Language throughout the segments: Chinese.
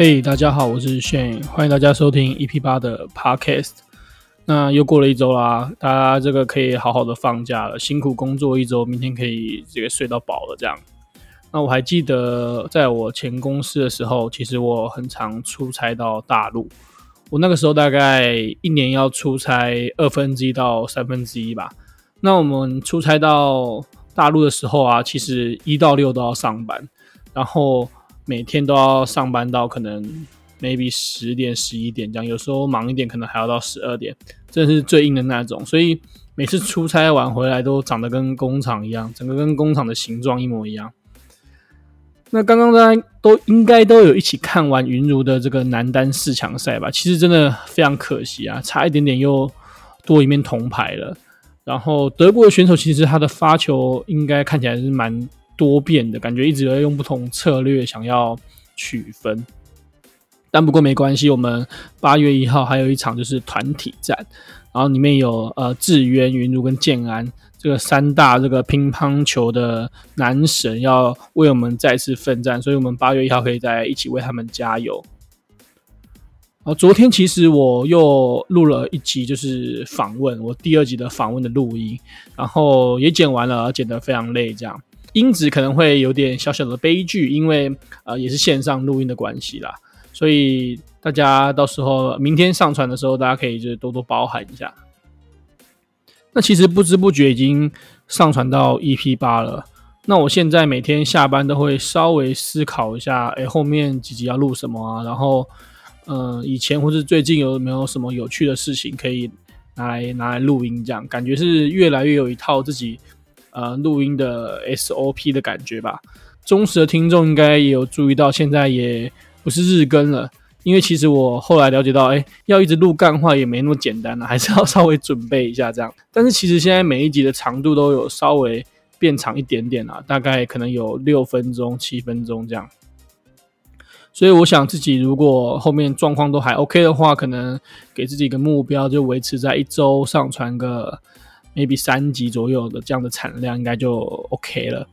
嘿大家好，我是 Shane，欢迎大家收听 EP 八的 Podcast。那又过了一周啦，大家这个可以好好的放假了，辛苦工作一周，明天可以这个睡到饱了这样。那我还记得在我前公司的时候，其实我很常出差到大陆。我那个时候大概一年要出差二分之一到三分之一吧。那我们出差到大陆的时候啊，其实一到六都要上班，然后每天都要上班到可能 maybe 十点十一点这样，有时候忙一点可能还要到十二点，真的是最硬的那种。所以每次出差完回来都长得跟工厂一样，整个跟工厂的形状一模一样。那刚刚大家都应该都有一起看完云茹的这个男单四强赛吧？其实真的非常可惜啊，差一点点又多一面铜牌了。然后德国的选手其实他的发球应该看起来是蛮多变的，感觉一直在用不同策略想要取分。但不过没关系，我们八月一号还有一场就是团体战，然后里面有呃智渊、云如跟建安。这个三大这个乒乓球的男神要为我们再次奋战，所以我们八月一号可以再一起为他们加油。哦，昨天其实我又录了一集，就是访问我第二集的访问的录音，然后也剪完了，剪得非常累，这样音质可能会有点小小的悲剧，因为呃也是线上录音的关系啦，所以大家到时候明天上传的时候，大家可以就是多多包涵一下。那其实不知不觉已经上传到 EP 八了。那我现在每天下班都会稍微思考一下，哎，后面几集要录什么啊？然后，呃，以前或是最近有没有什么有趣的事情可以拿来拿来录音？这样感觉是越来越有一套自己呃录音的 SOP 的感觉吧。忠实的听众应该也有注意到，现在也不是日更了。因为其实我后来了解到，哎，要一直录干话也没那么简单了，还是要稍微准备一下这样。但是其实现在每一集的长度都有稍微变长一点点啦，大概可能有六分钟、七分钟这样。所以我想自己如果后面状况都还 OK 的话，可能给自己一个目标，就维持在一周上传个 maybe 三级左右的这样的产量，应该就 OK 了。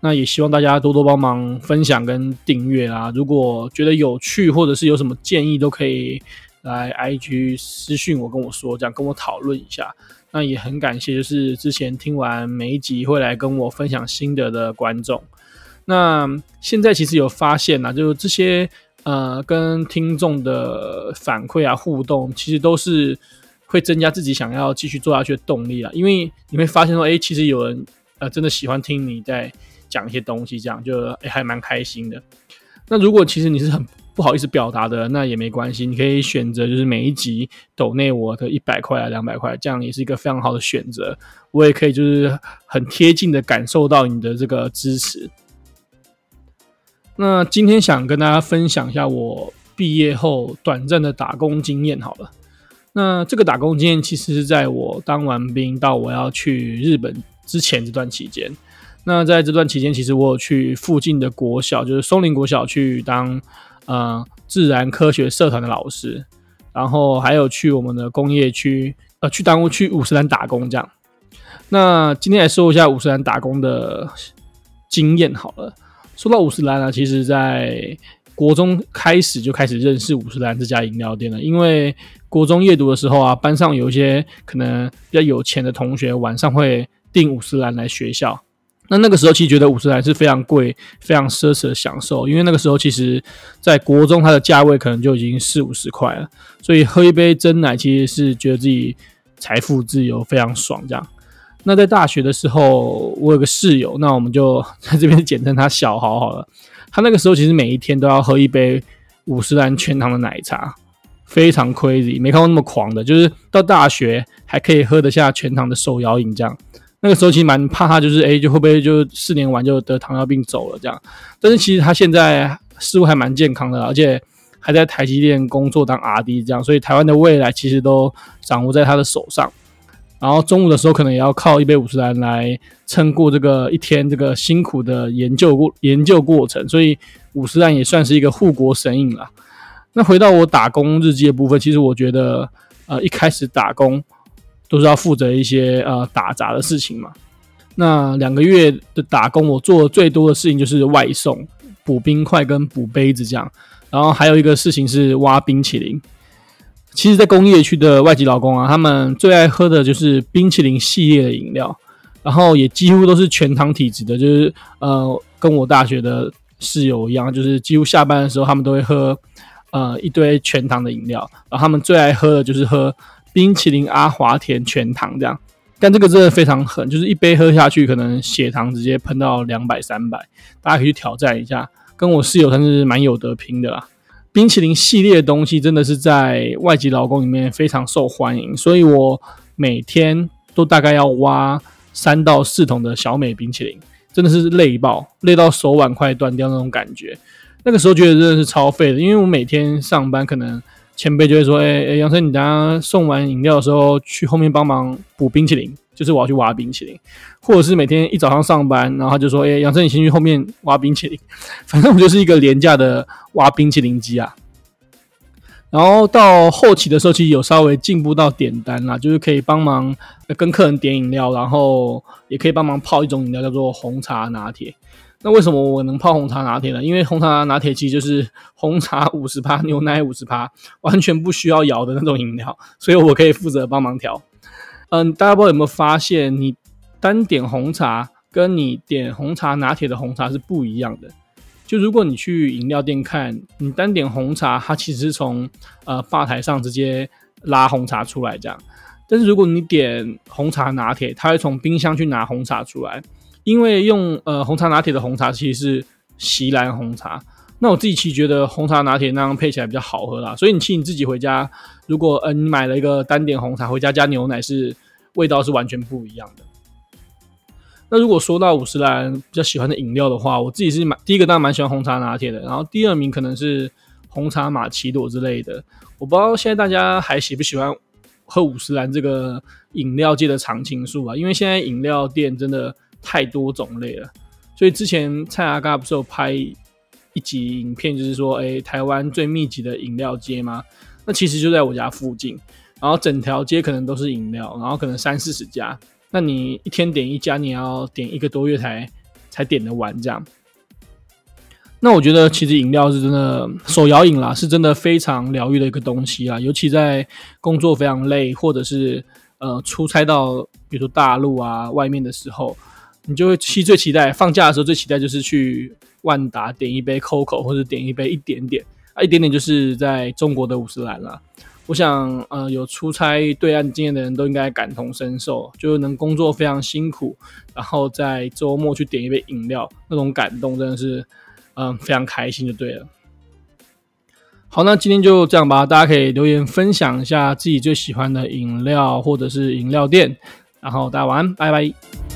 那也希望大家多多帮忙分享跟订阅啦。如果觉得有趣或者是有什么建议，都可以来 IG 私讯我跟我说，这样跟我讨论一下。那也很感谢，就是之前听完每一集会来跟我分享心得的观众。那现在其实有发现啊，就是这些呃跟听众的反馈啊互动，其实都是会增加自己想要继续做下去的动力啊。因为你会发现说，哎，其实有人呃真的喜欢听你在。讲一些东西，这样就还蛮开心的。那如果其实你是很不好意思表达的，那也没关系，你可以选择就是每一集抖内我的一百块啊、两百块，这样也是一个非常好的选择。我也可以就是很贴近的感受到你的这个支持。那今天想跟大家分享一下我毕业后短暂的打工经验好了。那这个打工经验其实是在我当完兵到我要去日本之前这段期间。那在这段期间，其实我有去附近的国小，就是松林国小去当呃自然科学社团的老师，然后还有去我们的工业区，呃，去当去五十岚打工这样。那今天来说一下五十岚打工的经验好了。说到五十岚呢，其实在国中开始就开始认识五十岚这家饮料店了，因为国中夜读的时候啊，班上有一些可能比较有钱的同学，晚上会订五十兰来学校。那那个时候其实觉得五十兰是非常贵、非常奢侈的享受，因为那个时候其实，在国中它的价位可能就已经四五十块了，所以喝一杯真奶其实是觉得自己财富自由，非常爽这样。那在大学的时候，我有个室友，那我们就在这边简称他小豪好了。他那个时候其实每一天都要喝一杯五十兰全糖的奶茶，非常 crazy，没看过那么狂的，就是到大学还可以喝得下全糖的手摇饮这样。那个时候其实蛮怕他，就是诶就会不会就四年完就得糖尿病走了这样。但是其实他现在似乎还蛮健康的，而且还在台积电工作当 RD 这样，所以台湾的未来其实都掌握在他的手上。然后中午的时候可能也要靠一杯五十岚来撑过这个一天这个辛苦的研究过研究过程，所以五十岚也算是一个护国神饮了。那回到我打工日记的部分，其实我觉得呃一开始打工。都是要负责一些呃打杂的事情嘛。那两个月的打工，我做的最多的事情就是外送、补冰块跟补杯子这样。然后还有一个事情是挖冰淇淋。其实，在工业区的外籍劳工啊，他们最爱喝的就是冰淇淋系列的饮料，然后也几乎都是全糖体质的，就是呃，跟我大学的室友一样，就是几乎下班的时候他们都会喝呃一堆全糖的饮料，然后他们最爱喝的就是喝冰淇淋阿华田全糖这样。但这个真的非常狠，就是一杯喝下去，可能血糖直接喷到两百、三百，大家可以去挑战一下。跟我室友算是蛮有得拼的啦。冰淇淋系列的东西真的是在外籍劳工里面非常受欢迎，所以我每天都大概要挖三到四桶的小美冰淇淋，真的是累爆，累到手腕快断掉那种感觉。那个时候觉得真的是超废的，因为我每天上班可能。前辈就会说：“哎、欸、哎，杨生，你等下送完饮料的时候，去后面帮忙补冰淇淋，就是我要去挖冰淇淋，或者是每天一早上上班，然后他就说：‘哎、杨生，你先去后面挖冰淇淋。’反正我就是一个廉价的挖冰淇淋机啊。然后到后期的时候，其实有稍微进步到点单啦，就是可以帮忙跟客人点饮料，然后也可以帮忙泡一种饮料，叫做红茶拿铁。”那为什么我能泡红茶拿铁呢？因为红茶拿铁其实就是红茶五十趴，牛奶五十趴，完全不需要摇的那种饮料，所以我可以负责帮忙调。嗯，大家不知道有没有发现，你单点红茶跟你点红茶拿铁的红茶是不一样的。就如果你去饮料店看，你单点红茶，它其实是从呃吧台上直接拉红茶出来这样，但是如果你点红茶拿铁，它会从冰箱去拿红茶出来。因为用呃红茶拿铁的红茶其实是锡兰红茶，那我自己其实觉得红茶拿铁那样配起来比较好喝啦，所以你其实你自己回家，如果呃你买了一个单点红茶回家加牛奶是味道是完全不一样的。那如果说到五十岚比较喜欢的饮料的话，我自己是蛮第一个当然蛮喜欢红茶拿铁的，然后第二名可能是红茶玛奇朵之类的。我不知道现在大家还喜不喜欢喝五十岚这个饮料界的常青树啊，因为现在饮料店真的。太多种类了，所以之前蔡阿嘎不是有拍一集影片，就是说，诶，台湾最密集的饮料街吗？那其实就在我家附近，然后整条街可能都是饮料，然后可能三四十家，那你一天点一家，你要点一个多月才才点得完这样。那我觉得其实饮料是真的手摇饮啦，是真的非常疗愈的一个东西啊，尤其在工作非常累，或者是呃出差到比如说大陆啊外面的时候。你就会期最期待放假的时候最期待就是去万达点一杯 COCO 或者点一杯一点点啊，一点点就是在中国的五十岚啦。我想呃有出差对岸经验的人都应该感同身受，就能工作非常辛苦，然后在周末去点一杯饮料，那种感动真的是嗯、非常开心就对了。好，那今天就这样吧，大家可以留言分享一下自己最喜欢的饮料或者是饮料店，然后大家晚安，拜拜。